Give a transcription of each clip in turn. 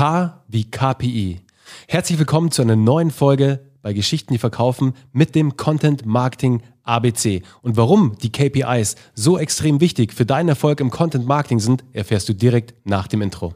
K wie KPI. Herzlich willkommen zu einer neuen Folge bei Geschichten, die verkaufen mit dem Content Marketing ABC. Und warum die KPIs so extrem wichtig für deinen Erfolg im Content Marketing sind, erfährst du direkt nach dem Intro.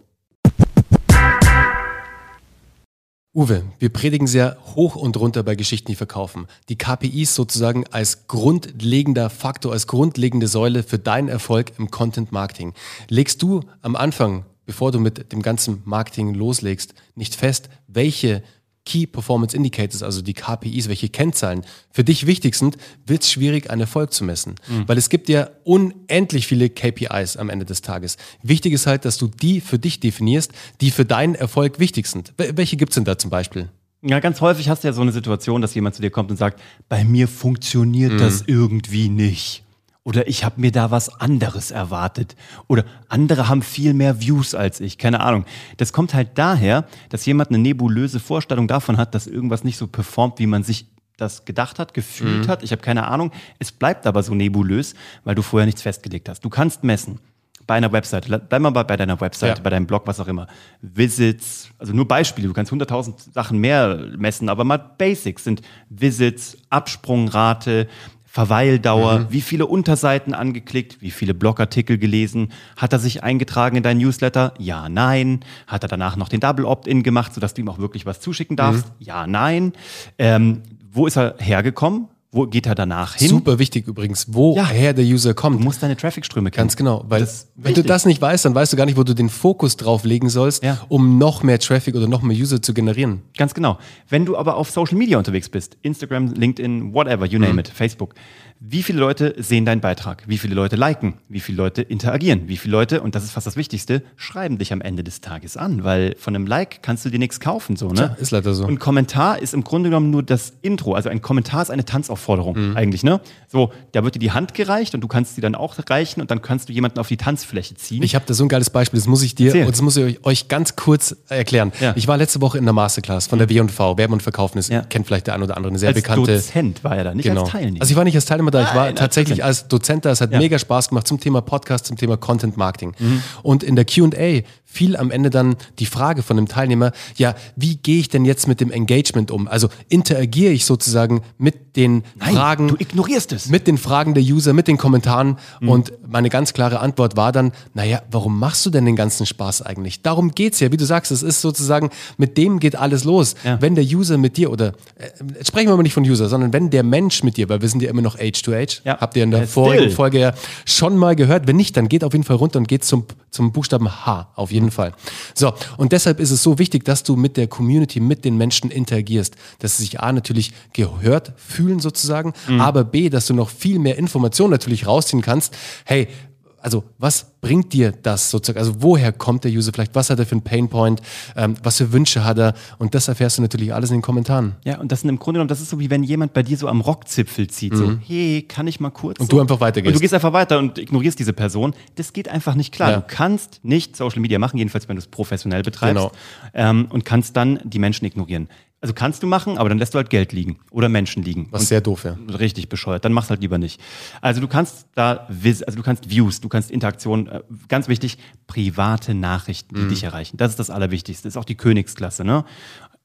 Uwe, wir predigen sehr hoch und runter bei Geschichten, die verkaufen. Die KPIs sozusagen als grundlegender Faktor, als grundlegende Säule für deinen Erfolg im Content Marketing. Legst du am Anfang, bevor du mit dem ganzen Marketing loslegst, nicht fest, welche Key Performance Indicators, also die KPIs, welche Kennzahlen für dich wichtig sind, wird es schwierig, einen Erfolg zu messen. Mhm. Weil es gibt ja unendlich viele KPIs am Ende des Tages. Wichtig ist halt, dass du die für dich definierst, die für deinen Erfolg wichtig sind. Welche gibt es denn da zum Beispiel? Ja, ganz häufig hast du ja so eine Situation, dass jemand zu dir kommt und sagt, bei mir funktioniert mhm. das irgendwie nicht. Oder ich habe mir da was anderes erwartet. Oder andere haben viel mehr Views als ich. Keine Ahnung. Das kommt halt daher, dass jemand eine nebulöse Vorstellung davon hat, dass irgendwas nicht so performt, wie man sich das gedacht hat, gefühlt mhm. hat. Ich habe keine Ahnung. Es bleibt aber so nebulös, weil du vorher nichts festgelegt hast. Du kannst messen. Bei einer Website, bleib mal bei, bei deiner Website, ja. bei deinem Blog, was auch immer. Visits, also nur Beispiele, du kannst 100.000 Sachen mehr messen, aber mal Basics sind Visits, Absprungrate, Verweildauer, mhm. wie viele Unterseiten angeklickt, wie viele Blogartikel gelesen, hat er sich eingetragen in dein Newsletter? Ja, nein. Hat er danach noch den Double Opt-in gemacht, sodass du ihm auch wirklich was zuschicken darfst? Mhm. Ja, nein. Ähm, wo ist er hergekommen? Wo geht er danach hin? Super wichtig übrigens, woher ja. der User kommt. Du musst deine Traffic-Ströme kennen. Ganz genau, weil wenn wichtig. du das nicht weißt, dann weißt du gar nicht, wo du den Fokus drauf legen sollst, ja. um noch mehr Traffic oder noch mehr User zu generieren. Ganz genau. Wenn du aber auf Social Media unterwegs bist, Instagram, LinkedIn, whatever, you name mhm. it, Facebook, wie viele Leute sehen deinen Beitrag? Wie viele Leute liken? Wie viele Leute interagieren? Wie viele Leute, und das ist fast das Wichtigste, schreiben dich am Ende des Tages an? Weil von einem Like kannst du dir nichts kaufen, so, ne? Tja, ist leider so. Und Kommentar ist im Grunde genommen nur das Intro. Also ein Kommentar ist eine Tanzaufforderung mhm. eigentlich, ne? So, da wird dir die Hand gereicht und du kannst sie dann auch reichen und dann kannst du jemanden auf die Tanzfläche ziehen. Ich habe da so ein geiles Beispiel, das muss ich dir, Erzähl. und das muss ich euch ganz kurz erklären. Ja. Ich war letzte Woche in der Masterclass von der mhm. W&V, Werben und Verkaufen, das ja. kennt vielleicht der ein oder andere, eine sehr als bekannte. Dozent war er da, nicht genau. als Teilnehmer. Also ich war nicht als Teilnehmer da, ich war Nein, tatsächlich als Dozent da. Es hat ja. mega Spaß gemacht zum Thema Podcast, zum Thema Content Marketing. Mhm. Und in der QA fiel am Ende dann die Frage von dem Teilnehmer, ja, wie gehe ich denn jetzt mit dem Engagement um? Also interagiere ich sozusagen mit den Nein, Fragen. Du ignorierst es. Mit den Fragen der User, mit den Kommentaren. Mhm. Und meine ganz klare Antwort war dann, naja, warum machst du denn den ganzen Spaß eigentlich? Darum geht es ja, wie du sagst, es ist sozusagen, mit dem geht alles los. Ja. Wenn der User mit dir, oder äh, sprechen wir mal nicht von User, sondern wenn der Mensch mit dir, weil wir sind ja immer noch Age to Age, ja. habt ihr in der vorigen Folge ja schon mal gehört. Wenn nicht, dann geht auf jeden Fall runter und geht zum, zum Buchstaben H, auf jeden Fall. So, und deshalb ist es so wichtig, dass du mit der Community, mit den Menschen interagierst, dass sie sich A natürlich gehört fühlen sozusagen, mhm. aber B, dass du noch viel mehr Informationen natürlich rausziehen kannst. Hey, also was bringt dir das sozusagen? Also woher kommt der User vielleicht? Was hat er für einen Painpoint? Ähm, was für Wünsche hat er? Und das erfährst du natürlich alles in den Kommentaren. Ja, und das sind im Grunde genommen, das ist so wie wenn jemand bei dir so am Rockzipfel zieht, mhm. so, hey, kann ich mal kurz? Und so? du einfach weitergehst. Und du gehst einfach weiter und ignorierst diese Person. Das geht einfach nicht klar. Ja. Du kannst nicht Social Media machen, jedenfalls wenn du es professionell betreibst. Genau. Ähm, und kannst dann die Menschen ignorieren. Also kannst du machen, aber dann lässt du halt Geld liegen oder Menschen liegen. Was sehr doof, ja. Richtig bescheuert. Dann machst halt lieber nicht. Also du kannst da, also du kannst Views, du kannst Interaktion, äh, ganz wichtig, private Nachrichten, die mhm. dich erreichen. Das ist das Allerwichtigste. Das ist auch die Königsklasse, ne?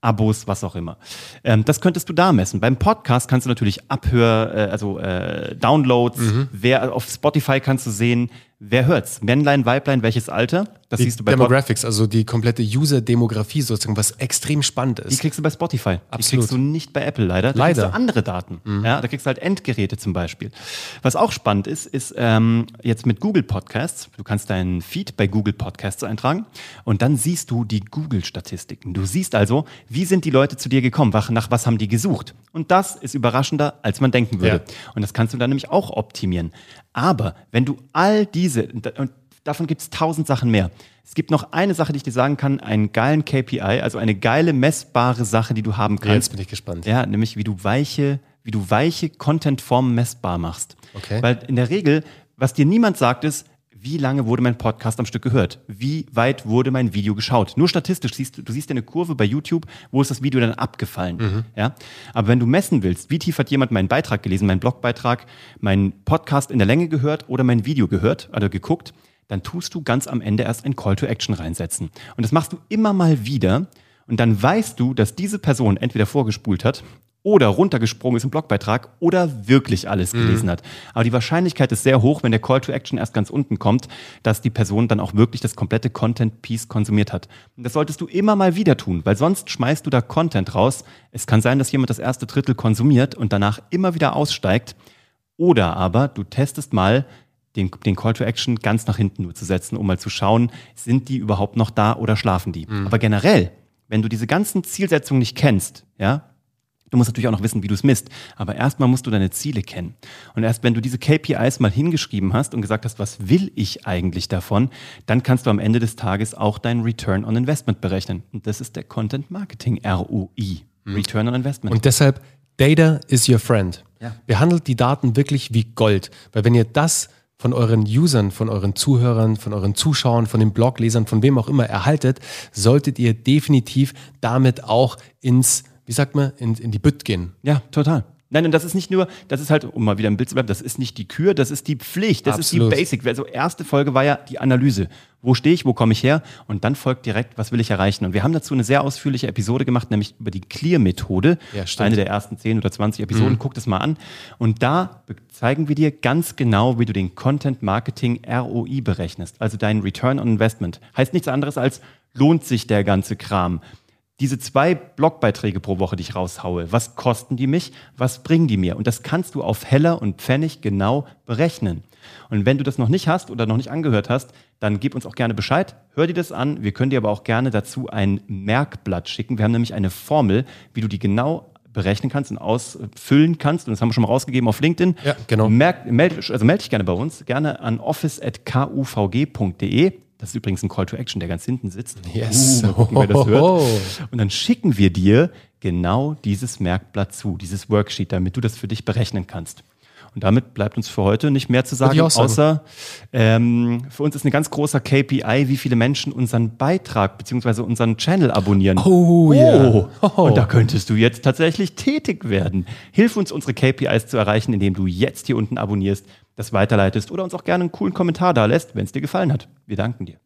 Abos, was auch immer. Ähm, das könntest du da messen. Beim Podcast kannst du natürlich Abhör, äh, also äh, Downloads, mhm. wer auf Spotify kannst du sehen, wer hört's? Männlein, Weiblein, welches Alter? Das die siehst du bei Demographics, also die komplette User-Demografie sozusagen, was extrem spannend ist. Die kriegst du bei Spotify. Absolut. Die kriegst du nicht bei Apple leider. Da leider. kriegst du andere Daten. Mhm. Ja, da kriegst du halt Endgeräte zum Beispiel. Was auch spannend ist, ist ähm, jetzt mit Google Podcasts. Du kannst deinen Feed bei Google Podcasts eintragen und dann siehst du die Google-Statistiken. Du siehst also, wie sind die Leute zu dir gekommen? Nach was haben die gesucht? Und das ist überraschender, als man denken würde. Ja. Und das kannst du dann nämlich auch optimieren. Aber wenn du all diese, und davon gibt es tausend Sachen mehr. Es gibt noch eine Sache, die ich dir sagen kann, einen geilen KPI, also eine geile messbare Sache, die du haben kannst. Jetzt bin ich gespannt. Ja, nämlich wie du weiche, wie du weiche Contentformen messbar machst. Okay. Weil in der Regel, was dir niemand sagt, ist, wie lange wurde mein Podcast am Stück gehört? Wie weit wurde mein Video geschaut? Nur statistisch siehst du, du siehst eine Kurve bei YouTube, wo ist das Video dann abgefallen? Mhm. Ja? Aber wenn du messen willst, wie tief hat jemand meinen Beitrag gelesen, meinen Blogbeitrag, meinen Podcast in der Länge gehört oder mein Video gehört oder geguckt, dann tust du ganz am Ende erst ein Call to Action reinsetzen. Und das machst du immer mal wieder. Und dann weißt du, dass diese Person entweder vorgespult hat oder runtergesprungen ist im Blogbeitrag oder wirklich alles mhm. gelesen mhm. hat. Aber die Wahrscheinlichkeit ist sehr hoch, wenn der Call to Action erst ganz unten kommt, dass die Person dann auch wirklich das komplette Content-Piece konsumiert hat. Und das solltest du immer mal wieder tun, weil sonst schmeißt du da Content raus. Es kann sein, dass jemand das erste Drittel konsumiert und danach immer wieder aussteigt. Oder aber du testest mal, den, den Call to Action ganz nach hinten nur zu setzen, um mal zu schauen, sind die überhaupt noch da oder schlafen die? Mhm. Aber generell, wenn du diese ganzen Zielsetzungen nicht kennst, ja, Du musst natürlich auch noch wissen, wie du es misst. Aber erstmal musst du deine Ziele kennen. Und erst wenn du diese KPIs mal hingeschrieben hast und gesagt hast, was will ich eigentlich davon, dann kannst du am Ende des Tages auch deinen Return on Investment berechnen. Und das ist der Content Marketing ROI. Mhm. Return on Investment. Und deshalb, Data is your friend. Ja. Behandelt die Daten wirklich wie Gold. Weil wenn ihr das von euren Usern, von euren Zuhörern, von euren Zuschauern, von den Bloglesern, von wem auch immer erhaltet, solltet ihr definitiv damit auch ins wie sagt man, in, in die Bütt gehen. Ja, total. Nein, und das ist nicht nur, das ist halt, um mal wieder im Bild zu bleiben, das ist nicht die Kür, das ist die Pflicht, das Absolut. ist die Basic. Also erste Folge war ja die Analyse. Wo stehe ich, wo komme ich her? Und dann folgt direkt, was will ich erreichen? Und wir haben dazu eine sehr ausführliche Episode gemacht, nämlich über die Clear-Methode. Ja, eine der ersten 10 oder 20 Episoden. Mhm. Guck das mal an. Und da zeigen wir dir ganz genau, wie du den Content Marketing ROI berechnest. Also deinen Return on Investment. Heißt nichts anderes als, lohnt sich der ganze Kram? Diese zwei Blogbeiträge pro Woche, die ich raushaue, was kosten die mich, was bringen die mir? Und das kannst du auf Heller und Pfennig genau berechnen. Und wenn du das noch nicht hast oder noch nicht angehört hast, dann gib uns auch gerne Bescheid, hör dir das an. Wir können dir aber auch gerne dazu ein Merkblatt schicken. Wir haben nämlich eine Formel, wie du die genau berechnen kannst und ausfüllen kannst. Und das haben wir schon mal rausgegeben auf LinkedIn. Ja, genau. Merk, meld, also melde dich gerne bei uns, gerne an office.kuvg.de. Das ist übrigens ein Call to Action, der ganz hinten sitzt. Yes. Uh, mal gucken, wer das hört. Und dann schicken wir dir genau dieses Merkblatt zu, dieses Worksheet, damit du das für dich berechnen kannst. Und damit bleibt uns für heute nicht mehr zu sagen, sagen. außer ähm, für uns ist ein ganz großer KPI, wie viele Menschen unseren Beitrag bzw. unseren Channel abonnieren. Oh, yeah. oh. oh. Und da könntest du jetzt tatsächlich tätig werden. Hilf uns, unsere KPIs zu erreichen, indem du jetzt hier unten abonnierst das weiterleitest oder uns auch gerne einen coolen Kommentar da lässt, wenn es dir gefallen hat. Wir danken dir.